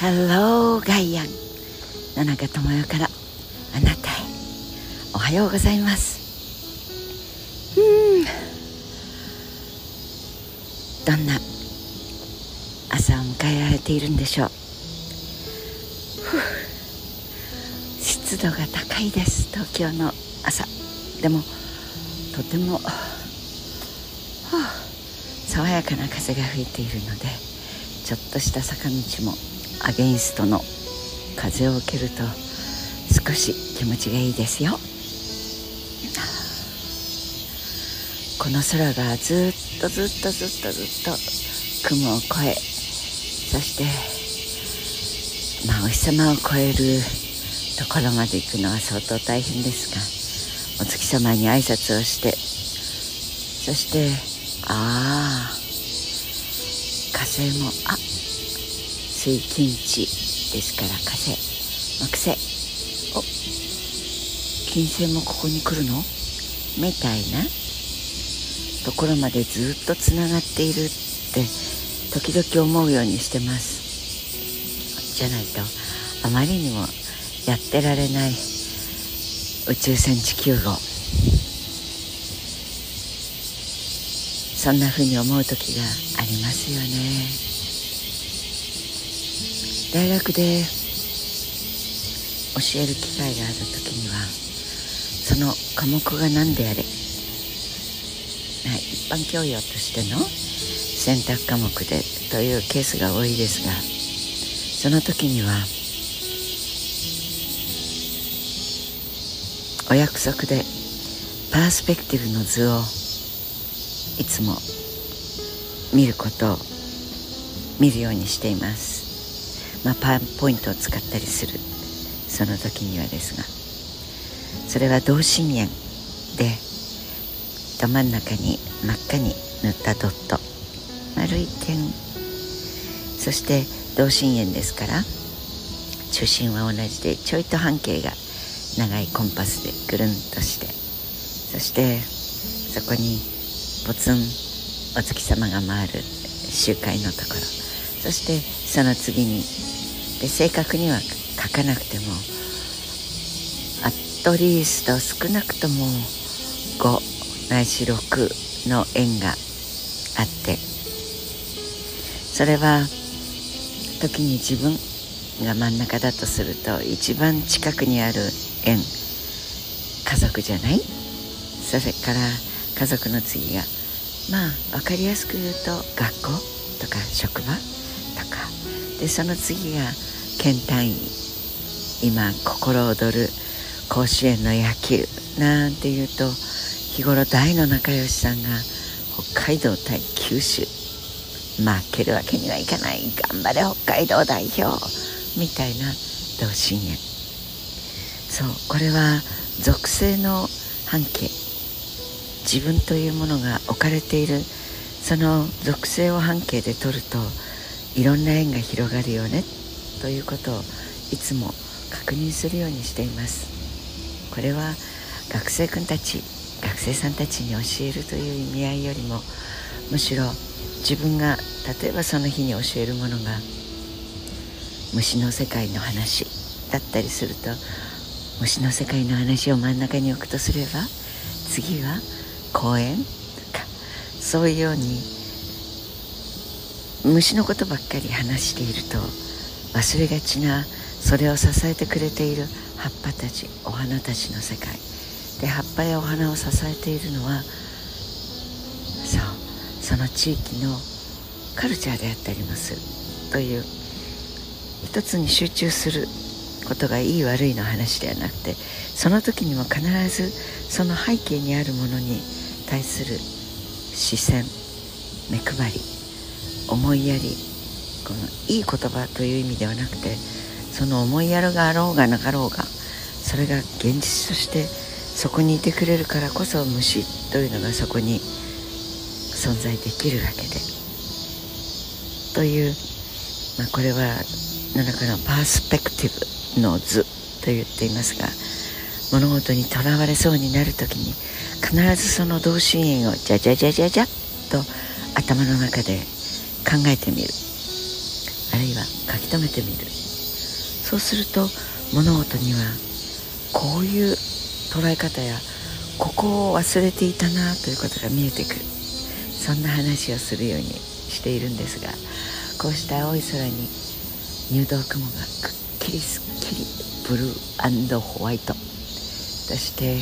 Hello ガイアン野中智代から。あなたへ。おはようございます。うん。どんな朝を迎えられているんでしょう。湿度が高いです。東京の朝。でもとても、爽やかな風が吹いているのでちょっとした坂道もアゲインストの風を受けると少し気持ちがいいですよ。この空がずっとずっとずっとずっと雲を越えそしてまあお日様を越えるところまで行くのは相当大変ですがお月様に挨拶をしてそしてああ火星もあ水金地ですから火星木星お金星もここに来るの？みたいな。ところまでずっとつながっているって時々思うようにしてます。じゃないとあまりにもやってられない。宇宙船地球号。そんな風に思う時がありますよね。大学で教える機会がある時にはその科目が何であれ一般教養としての選択科目でというケースが多いですがその時にはお約束でパースペクティブの図をいつも見ることを見るようにしています。まあ、パワーポイントを使ったりする。その時にはですが。それは同心円でど真ん中に真っ赤に塗ったドット。丸い点。そして同心円ですから中心は同じでちょいと半径が長いコンパスでぐるんとして。そしてそこにポツンお月様が回る周回のところ。そしてその次にで正確には書かなくてもアットリースト少なくとも5ないし6の円があってそれは時に自分が真ん中だとすると一番近くにある円家族じゃない？それから家族の次がまあ分かりやすく言うと学校とか職場？か。でその次が県単位今心躍る甲子園の野球なんていうと日頃大の仲良しさんが北海道対九州。負けるわけにはいかない。頑張れ北海道代表。みたいな同心円。そうこれは属性の半径。自分というものが置かれている。その属性を半径で取るといろんな円が広がるよね。ということをいつも確認するようにしています。これは学生君たち学生さんたちに教えるという意味合いよりもむしろ自分が例えばその日に教えるものが虫の世界の話だったりすると虫の世界の話を真ん中に置くとすれば次は公園とか。そういうように虫のことばっかり話していると忘れがちなそれを支えてくれている葉っぱたちお花たちの世界。で葉っぱやお花を支えているのはそうその地域のカルチャーであったりもす。るという一つに集中することがいい悪いの話ではなくてその時にも必ずその背景にあるものに対する視線目配り。思いやりこのいい言葉という意味ではなくてその思いやるがあろうがなかろうがそれが現実としてそこにいてくれるからこそ虫というのがそこに存在できるわけで。という、まあ、これは何らかのパースペクティブの図と言っていますが物事にとらわれそうになる時に必ずその同心円をじゃじゃじゃじゃじゃと頭の中で考えてみる。あるいは書き留めてみる。そうすると物事にはこういう捉え方やここを忘れていたなということが見えてくる。そんな話をするようにしているんですがこうした青い空に入道雲がくっきりすっきりブルーホワイト。そして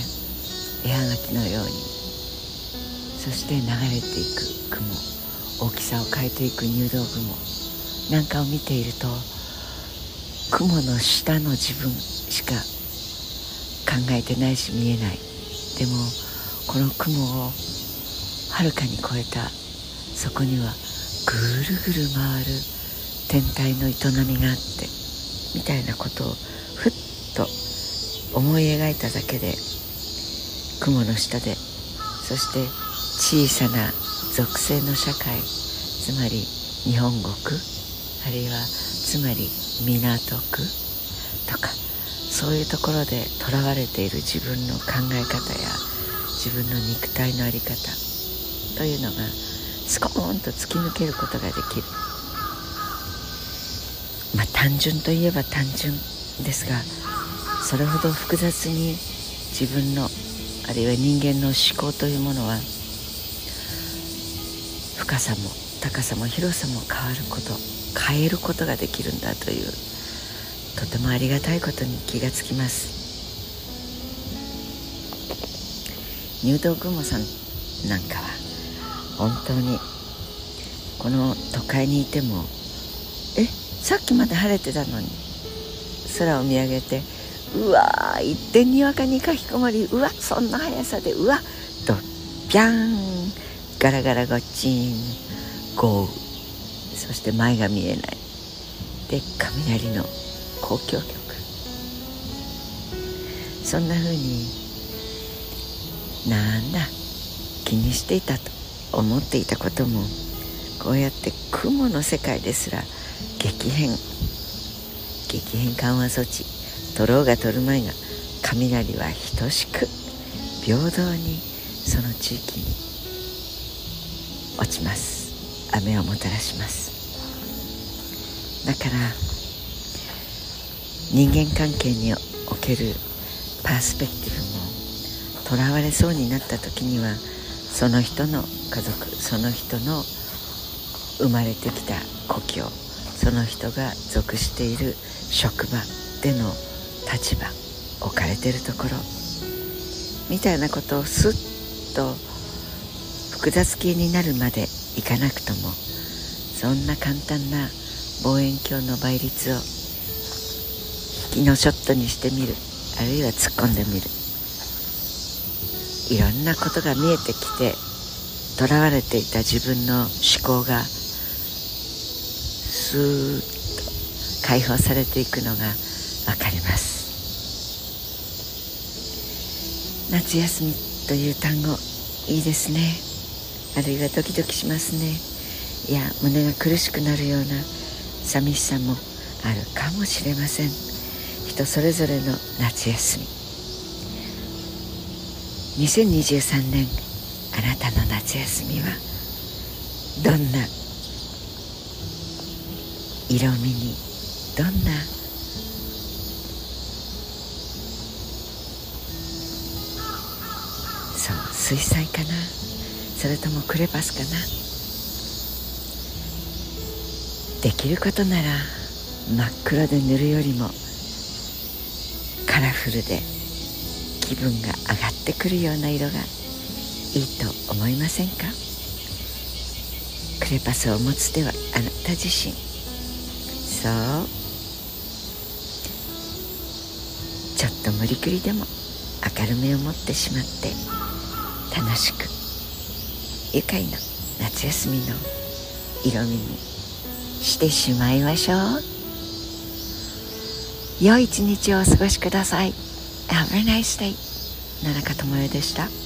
絵はがきのようにそして流れていく雲。大きさを変えていく入道雲。なんかを見ていると雲の下の自分しか考えてないし見えない。でもこの雲をはるかに超えた。そこにはぐるぐる回る天体の営みがあってみたいなことをふっと思い描いただけで雲の下でそして小さな属性の社会つまり日本国あるいはつまり港区とかそういうところでとらわれている自分の考え方や自分の肉体の在り方というのがスコーンと突き抜けることができる。まあ単純といえば単純ですがそれほど複雑に自分のあるいは人間の思考というものは深さも高さも広さも変わること変えることができるんだというとてもありがたいことに気がつきます。入道雲さんなんかは本当にこの都会にいてもえさっきまで晴れてたのに空を見上げてうわ一点にわかに書き込まりうわそんな速さでうわとピャン。ガラガラゴッチン豪雨そして前が見えない。で雷の交響曲。そんな風になんだ気にしていたと思っていたこともこうやって雲の世界ですら激変。激変緩和措置取ろうが取るまいが雷は等しく平等にその地域に落ちます。雨をもたらします。だから人間関係におけるパースペクティブもとらわれそうになった時にはその人の家族その人の生まれてきた故郷その人が属している職場での立場置かれてるところみたいなことをすっと複雑系になるまでいかなくともそんな簡単な望遠鏡の倍率を引きのショットにしてみるあるいは突っ込んでみる。いろんなことが見えてきてとらわれていた自分の思考がスーッと解放されていくのが分かります。夏休みという単語いいですね。あるいはドキドキしますね。いや胸が苦しくなるような寂しさもあるかもしれません。人それぞれの夏休み。2023年あなたの夏休みはどんな色味にどんなそう水彩かな。それともクレパスかな。できることなら真っ黒で塗るよりもカラフルで気分が上がってくるような色がいいと思いませんか？クレパスを持つ手はあなた自身。そう。ちょっと無理くりでも明るめを持ってしまって楽しく愉快な夏休みの色味にしてしまいましょう。良い一日をお過ごしください。Have a nice day 奈良香智代でした。